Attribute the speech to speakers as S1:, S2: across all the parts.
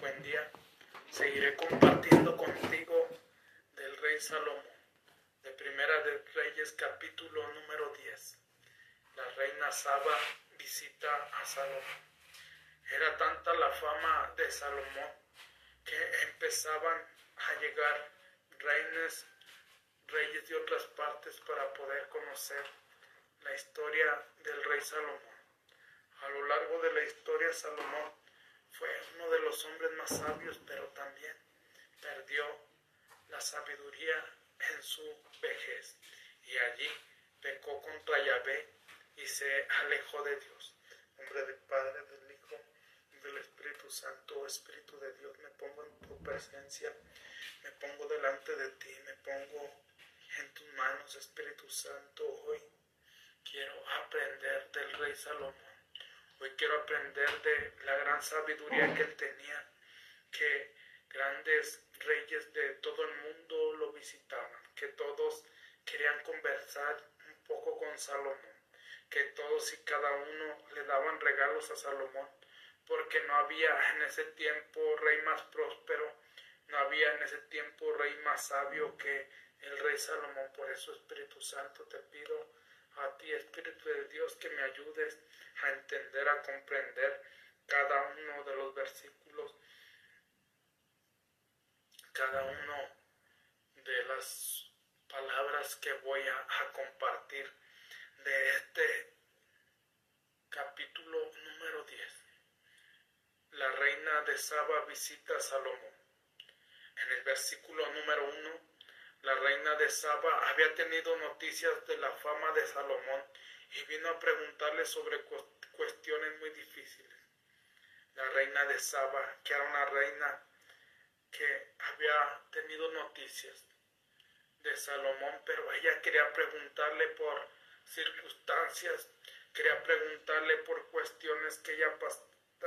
S1: Buen día. Seguiré compartiendo contigo del rey Salomón, de Primera de Reyes capítulo número 10. La reina Saba visita a Salomón. Era tanta la fama de Salomón que empezaban a llegar reinos, reyes de otras partes para poder conocer la historia del rey Salomón. A lo largo de la historia Salomón fue uno de los hombres más sabios, pero también perdió la sabiduría en su vejez. Y allí pecó contra Yahvé y se alejó de Dios. Nombre del Padre, del Hijo del Espíritu Santo, Espíritu de Dios, me pongo en tu presencia, me pongo delante de ti, me pongo en tus manos, Espíritu Santo. Hoy quiero aprender del Rey Salomón Hoy quiero aprender de la gran sabiduría que él tenía, que grandes reyes de todo el mundo lo visitaban, que todos querían conversar un poco con Salomón, que todos y cada uno le daban regalos a Salomón, porque no había en ese tiempo rey más próspero, no había en ese tiempo rey más sabio que el rey Salomón. Por eso, Espíritu Santo, te pido a ti, Espíritu de Dios, que me ayudes a entender, a comprender cada uno de los versículos, cada uno de las palabras que voy a, compartir de este capítulo número 10. La reina de Saba visita a Salomón. En el versículo número 1, la reina de Saba había tenido noticias de la fama de Salomón y vino a preguntarle sobre cuestiones muy difíciles. La reina de Saba, que era una reina que había tenido noticias de Salomón, pero ella quería preguntarle por circunstancias, quería preguntarle por cuestiones que ella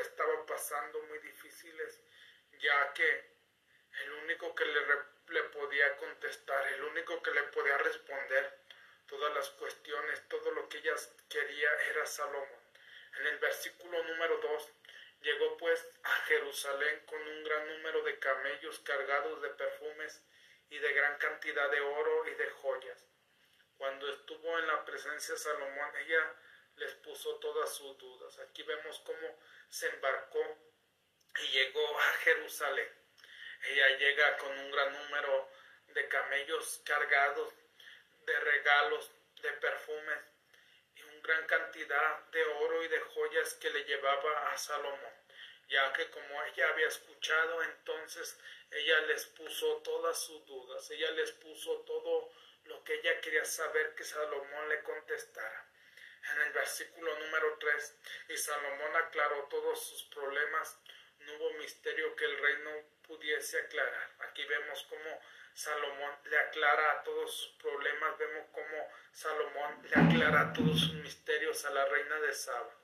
S1: estaba pasando muy difíciles, ya que el único que le, le podía contestar, el único que le podía responder todas las cuestiones, todo lo que ella quería era Salomón. En el versículo número 2, llegó pues a Jerusalén con un gran número de camellos cargados de perfumes y de gran cantidad de oro y de joyas. Cuando estuvo en la presencia de Salomón, ella les puso todas sus dudas. Aquí vemos cómo se embarcó y llegó a Jerusalén. Ella llega con un gran número de camellos cargados de regalos, de perfumes y una gran cantidad de oro y de joyas que le llevaba a Salomón, ya que como ella había escuchado, entonces ella les puso todas sus dudas, ella les puso todo lo que ella quería saber que Salomón le contestara. En el versículo número 3, y Salomón aclaró todos sus problemas, no hubo misterio que el rey no pudiese aclarar. Aquí vemos cómo Salomón le aclara todos sus problemas, vemos cómo Salomón le aclara todos sus misterios a la reina de Saba.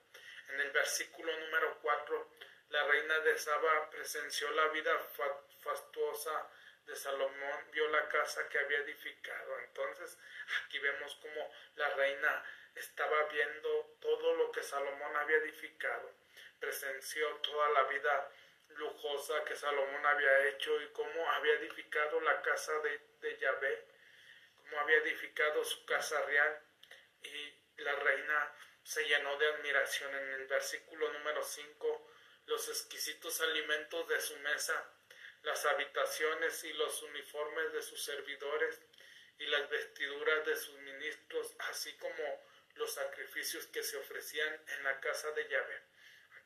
S1: En el versículo número 4, la reina de Saba presenció la vida fastuosa de Salomón, vio la casa que había edificado. Entonces aquí vemos cómo la reina estaba viendo todo lo que Salomón había edificado, presenció toda la vida lujosa que Salomón había hecho y cómo había edificado la casa de, de Yahvé, cómo había edificado su casa real y la reina se llenó de admiración en el versículo número 5, los exquisitos alimentos de su mesa, las habitaciones y los uniformes de sus servidores y las vestiduras de sus ministros, así como los sacrificios que se ofrecían en la casa de Yahvé.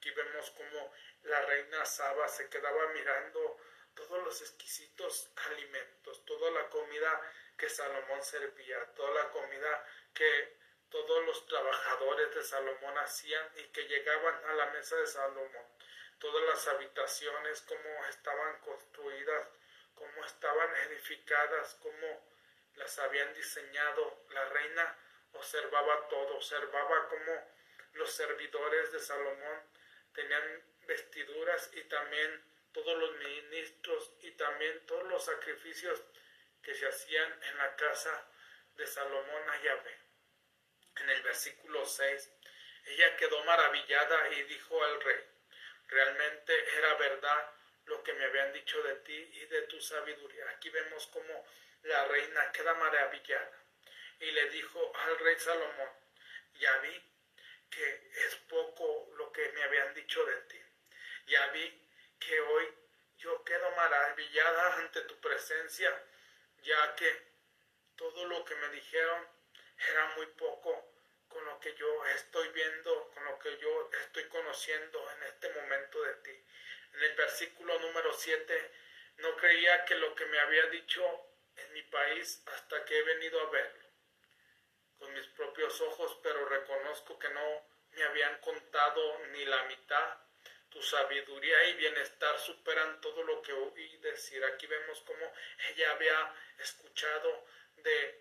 S1: Aquí vemos cómo la reina Saba se quedaba mirando todos los exquisitos alimentos, toda la comida que Salomón servía, toda la comida que todos los trabajadores de Salomón hacían y que llegaban a la mesa de Salomón, todas las habitaciones, cómo estaban construidas, cómo estaban edificadas, cómo las habían diseñado. La reina observaba todo, observaba cómo los servidores de Salomón tenían vestiduras y también todos los ministros y también todos los sacrificios que se hacían en la casa de Salomón a Yahvé. En el versículo 6, ella quedó maravillada y dijo al rey, realmente era verdad lo que me habían dicho de ti y de tu sabiduría. Aquí vemos como la reina queda maravillada y le dijo al rey Salomón, ya vi es poco lo que me habían dicho de ti. Ya vi que hoy yo quedo maravillada ante tu presencia, ya que todo lo que me dijeron era muy poco con lo que yo estoy viendo, con lo que yo estoy conociendo en este momento de ti. En el versículo número 7, no creía que lo que me había dicho en mi país hasta que he venido a verlo mis propios ojos, pero reconozco que no me habían contado ni la mitad. Tu sabiduría y bienestar superan todo lo que oí decir. Aquí vemos cómo ella había escuchado de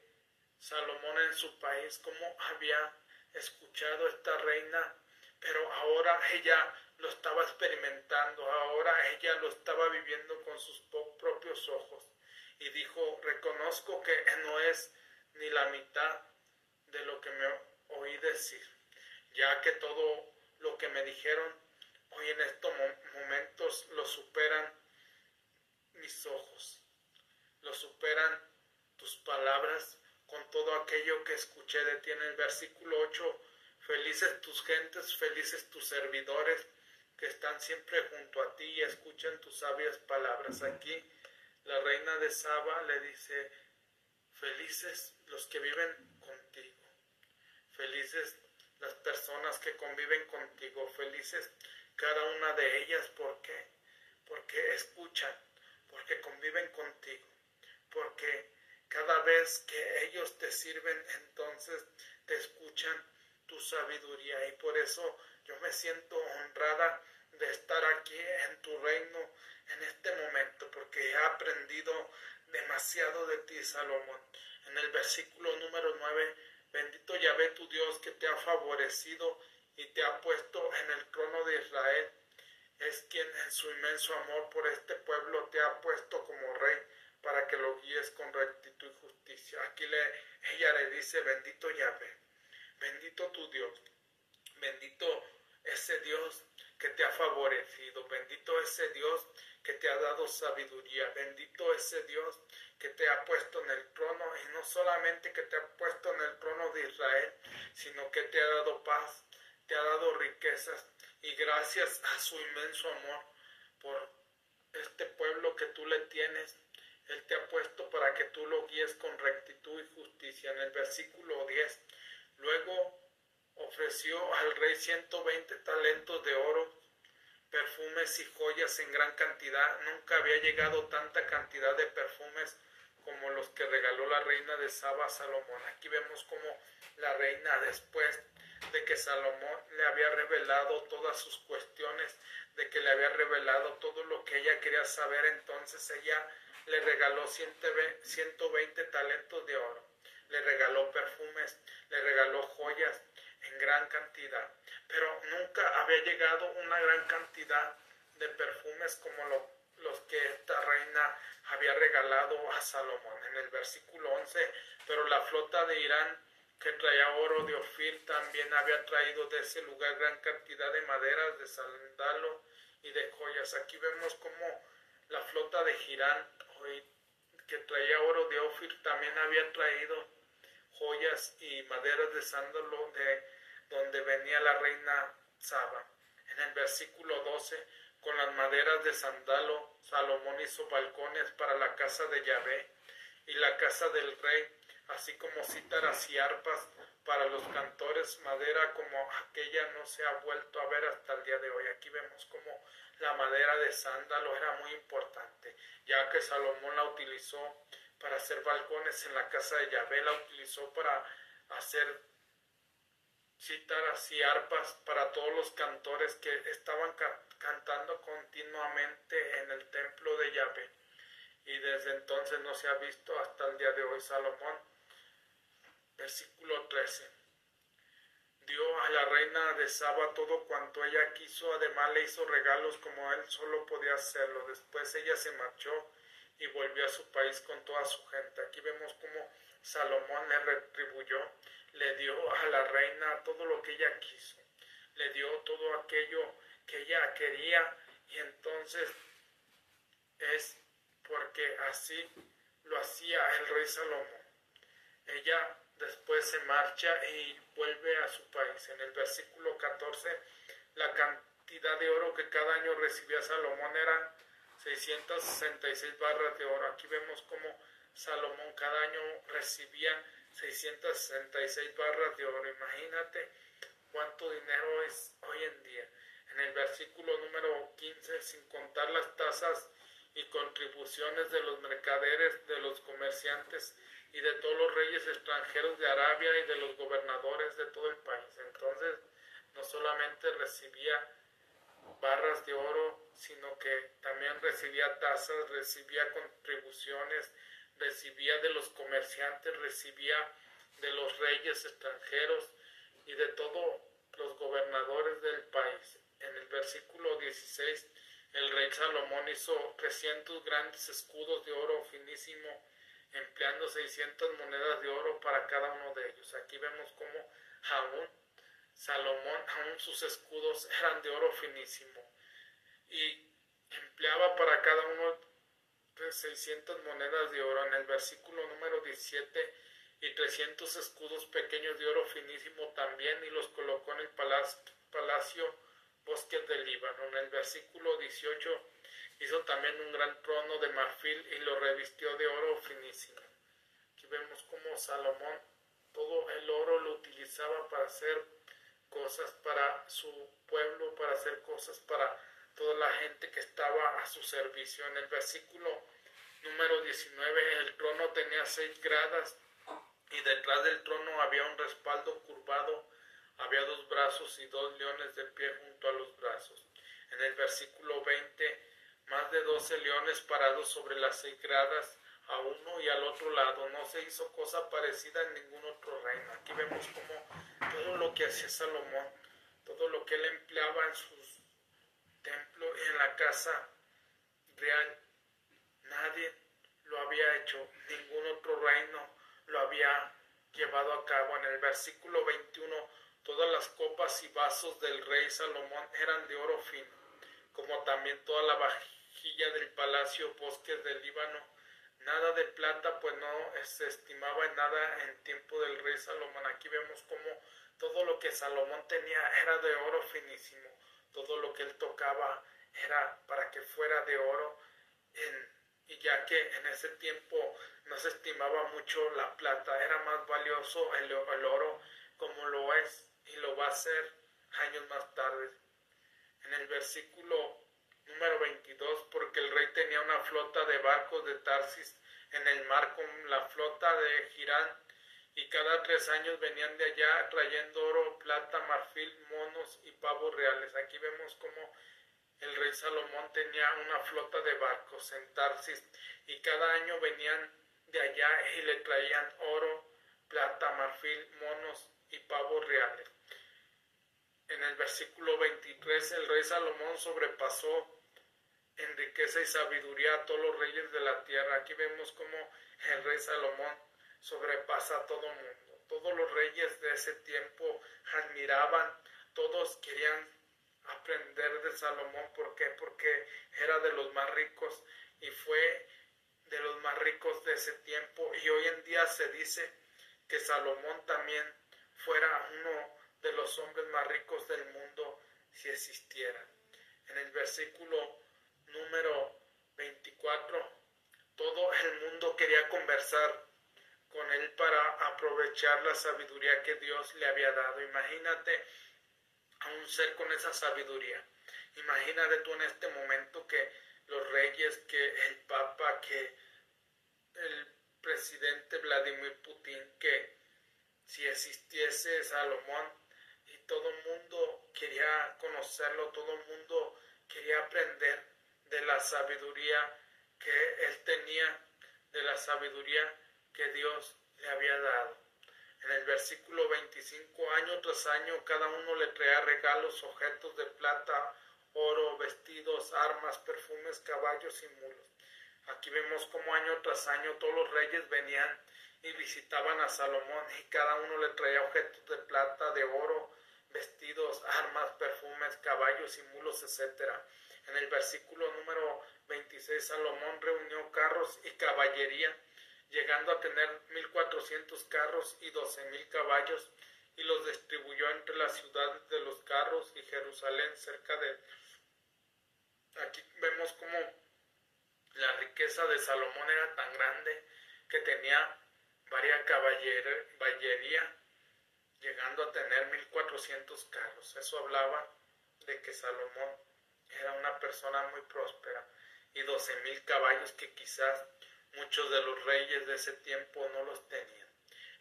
S1: Salomón en su país, cómo había escuchado esta reina, pero ahora ella lo estaba experimentando, ahora ella lo estaba viviendo con sus propios ojos. Y dijo, reconozco que no es ni la mitad de lo que me oí decir, ya que todo lo que me dijeron hoy en estos momentos lo superan mis ojos, lo superan tus palabras con todo aquello que escuché de ti en el versículo 8. Felices tus gentes, felices tus servidores que están siempre junto a ti y escuchan tus sabias palabras. Aquí la reina de Saba le dice, felices los que viven felices las personas que conviven contigo, felices cada una de ellas, ¿por qué? Porque escuchan, porque conviven contigo, porque cada vez que ellos te sirven, entonces te escuchan tu sabiduría y por eso yo me siento honrada de estar aquí en tu reino en este momento, porque he aprendido demasiado de ti, Salomón. En el versículo número 9, bendito Yahvé tu Dios que te ha favorecido y te ha puesto en el trono de Israel. Es quien en su inmenso amor por este pueblo te ha puesto como rey para que lo guíes con rectitud y justicia. Aquí le, ella le dice, bendito Yahvé, bendito tu Dios, bendito ese Dios que te ha favorecido, bendito ese Dios que te ha dado sabiduría, bendito ese Dios que te ha puesto en el trono y no solamente que te ha puesto en el trono de Israel, sino que te ha dado paz, te ha dado riquezas y gracias a su inmenso amor por este pueblo que tú le tienes, Él te ha puesto para que tú lo guíes con rectitud y justicia. En el versículo 10, luego ofreció al rey 120 talentos de oro, perfumes y joyas en gran cantidad. Nunca había llegado tanta cantidad de perfumes como los que regaló la reina de Saba a Salomón. Aquí vemos como la reina después de que Salomón le había revelado todas sus cuestiones, de que le había revelado todo lo que ella quería saber, entonces ella le regaló 120 talentos de oro, le regaló perfumes, le regaló joyas en gran cantidad, pero nunca había llegado una gran cantidad de perfumes como los que esta reina había regalado a Salomón. En el versículo 11, pero la flota de Irán que traía oro de Ofir también había traído de ese lugar gran cantidad de maderas, de sandalo y de joyas. Aquí vemos como la flota de Girán, que traía oro de Ofir, también había traído joyas y maderas de sándalo de donde venía la reina Saba. En el versículo 12, con las maderas de sandalo, Salomón hizo balcones para la casa de Yahvé y la casa del rey, así como cítaras y arpas para los cantores, madera como aquella no se ha vuelto a ver hasta el día de hoy. Aquí vemos como la madera de sándalo era muy importante, ya que Salomón la utilizó para hacer balcones en la casa de Yahvé, la utilizó para hacer cítaras y arpas para todos los cantores que estaban cantando continuamente en el templo de Yahvé. Y desde entonces no se ha visto hasta el día de hoy Salomón. Versículo 13. Dio a la reina de Saba todo cuanto ella quiso, además le hizo regalos como él solo podía hacerlo. Después ella se marchó y volvió a su país con toda su gente. Aquí vemos cómo Salomón le retribuyó, le dio a la reina todo lo que ella quiso, le dio todo aquello que ella quería y entonces es porque así lo hacía el rey Salomón. Ella después se marcha y vuelve a su país. En el versículo 14, la cantidad de oro que cada año recibía Salomón era 666 barras de oro. Aquí vemos cómo Salomón cada año recibía 666 barras de oro. Imagínate cuánto dinero es hoy en día. En el versículo número 15, sin contar las tasas y contribuciones de los mercaderes, de los comerciantes y de todos los reyes extranjeros de Arabia y de los gobernadores de todo el país. Entonces, no solamente recibía barras de oro, sino que también recibía tasas, recibía contribuciones, recibía de los comerciantes, recibía de los reyes extranjeros y de todos los gobernadores del país. En el versículo 16, el rey Salomón hizo 300 grandes escudos de oro finísimo, empleando 600 monedas de oro para cada uno de ellos. Aquí vemos cómo aún Salomón, aún sus escudos eran de oro finísimo y empleaba para cada uno 600 monedas de oro. En el versículo número 17 y 300 escudos pequeños de oro finísimo también y los colocó en el palacio, bosques del Líbano. En el versículo 18 hizo también un gran trono de marfil y lo revistió de oro finísimo. Aquí vemos cómo Salomón todo el oro lo utilizaba para hacer cosas para su pueblo, para hacer cosas para toda la gente que estaba a su servicio. En el versículo número 19, el trono tenía seis gradas y detrás del trono había un respaldo curvado, había dos brazos y dos leones de pie junto a los brazos. En el versículo 20, más de doce leones parados sobre las seis gradas a uno y al otro lado. No se hizo cosa parecida en ningún otro reino. Aquí vemos como todo lo que hacía Salomón, todo lo que él empleaba en sus templos y en la casa real, nadie lo había hecho, ningún otro reino lo había llevado a cabo. En el versículo 21, todas las copas y vasos del rey Salomón eran de oro fino, como también toda la vajilla del palacio bosques del Líbano nada de plata, pues no se estimaba en nada en tiempo del rey Salomón. Aquí vemos como todo lo que Salomón tenía era de oro finísimo, todo lo que él tocaba era para que fuera de oro, y ya que en ese tiempo no se estimaba mucho la plata, era más valioso el, el oro como lo es y lo va a ser años más tarde. En el versículo Número 22. Porque el rey tenía una flota de barcos de Tarsis en el mar con la flota de Girán y cada tres años venían de allá trayendo oro, plata, marfil, monos y pavos reales. Aquí vemos como el rey Salomón tenía una flota de barcos en Tarsis y cada año venían de allá y le traían oro, plata, marfil, monos y pavos reales. En el versículo 23 el rey Salomón sobrepasó en riqueza y sabiduría a todos los reyes de la tierra. Aquí vemos cómo el rey Salomón sobrepasa a todo mundo. Todos los reyes de ese tiempo admiraban, todos querían aprender de Salomón. ¿Por qué? Porque era de los más ricos y fue de los más ricos de ese tiempo. Y hoy en día se dice que Salomón también fuera uno de los hombres más ricos del mundo si existiera. En el versículo número 24, todo el mundo quería conversar con él para aprovechar la sabiduría que Dios le había dado. Imagínate a un ser con esa sabiduría. Imagínate tú en este momento que los reyes, que el Papa, que el presidente Vladimir Putin, que si existiese Salomón y todo el mundo quería conocerlo, todo el mundo quería aprender de la sabiduría que él tenía, de la sabiduría que Dios le había dado. En el versículo 25, año tras año, cada uno le traía regalos, objetos de plata, oro, vestidos, armas, perfumes, caballos y mulos. Aquí vemos como año tras año todos los reyes venían y visitaban a Salomón y cada uno le traía objetos de plata, de oro, vestidos, armas, perfumes, caballos y mulos, etcétera En el versículo número 26, Salomón reunió carros y caballería, llegando a tener 1400 carros y 12.000 caballos, y los distribuyó entre las ciudades de los carros y Jerusalén cerca de... Aquí vemos como la riqueza de Salomón era tan grande que tenía varias caballería, llegando a tener 1400 carros. Eso hablaba de que Salomón era una persona muy próspera y 12.000 caballos que quizás muchos de los reyes de ese tiempo no los tenían.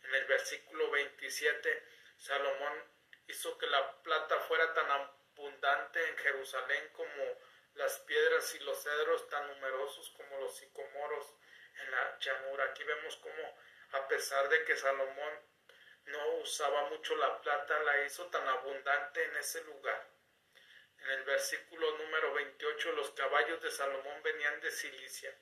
S1: En el versículo 27, Salomón hizo que la plata fuera tan abundante en Jerusalén como las piedras y los cedros tan numerosos como los sicomoros en la llanura. Aquí vemos como a pesar de que Salomón no usaba mucho la plata, la hizo tan abundante en ese lugar. En el versículo número 28, los caballos de Salomón venían de Cilicia.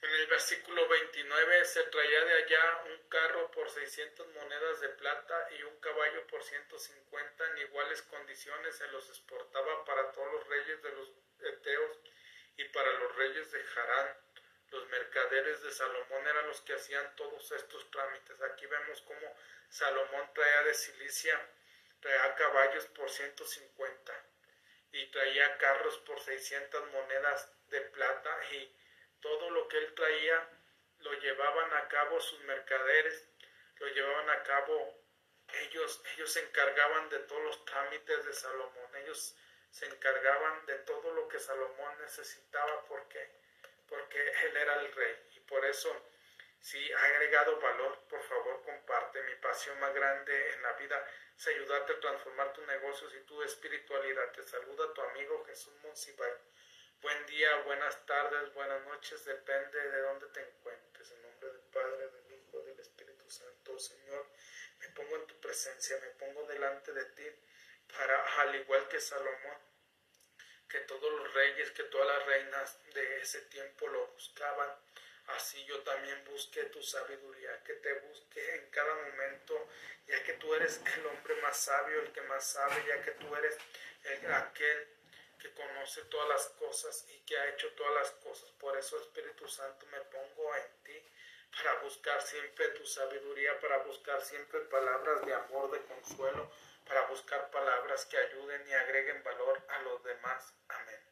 S1: En el versículo 29 se traía de allá un carro por 600 monedas de plata y un caballo por 150 en iguales condiciones se los exportaba para todos los reyes de los Eteos y para los reyes de Harán. Los mercaderes de Salomón eran los que hacían todos estos trámites. Aquí vemos cómo Salomón traía de Cilicia traía caballos por 150 y traía carros por 600 monedas de plata y todo lo que él traía lo llevaban a cabo sus mercaderes, lo llevaban a cabo ellos, ellos se encargaban de todos los trámites de Salomón, ellos se encargaban de todo lo que Salomón necesitaba porque, porque él era el rey y por eso si ha agregado valor, por favor comparte. Mi pasión más grande en la vida es ayudarte a transformar tus negocios y tu espiritualidad. Te saluda tu amigo Jesús Monsibay. Buen día, buenas tardes, buenas noches, depende de dónde te encuentres. En nombre del Padre, del Hijo, del Espíritu Santo, Señor, me pongo en tu presencia, me pongo delante de ti para, al igual que Salomón, que todos los reyes, que todas las reinas de ese tiempo lo buscaban Así yo también busqué tu sabiduría, que te busque en cada momento, ya que tú eres el hombre más sabio, el que más sabe, ya que tú eres el, aquel que conoce todas las cosas y que ha hecho todas las cosas. Por eso, Espíritu Santo, me pongo en ti para buscar siempre tu sabiduría, para buscar siempre palabras de amor, de consuelo, para buscar palabras que ayuden y agreguen valor a los demás. Amén.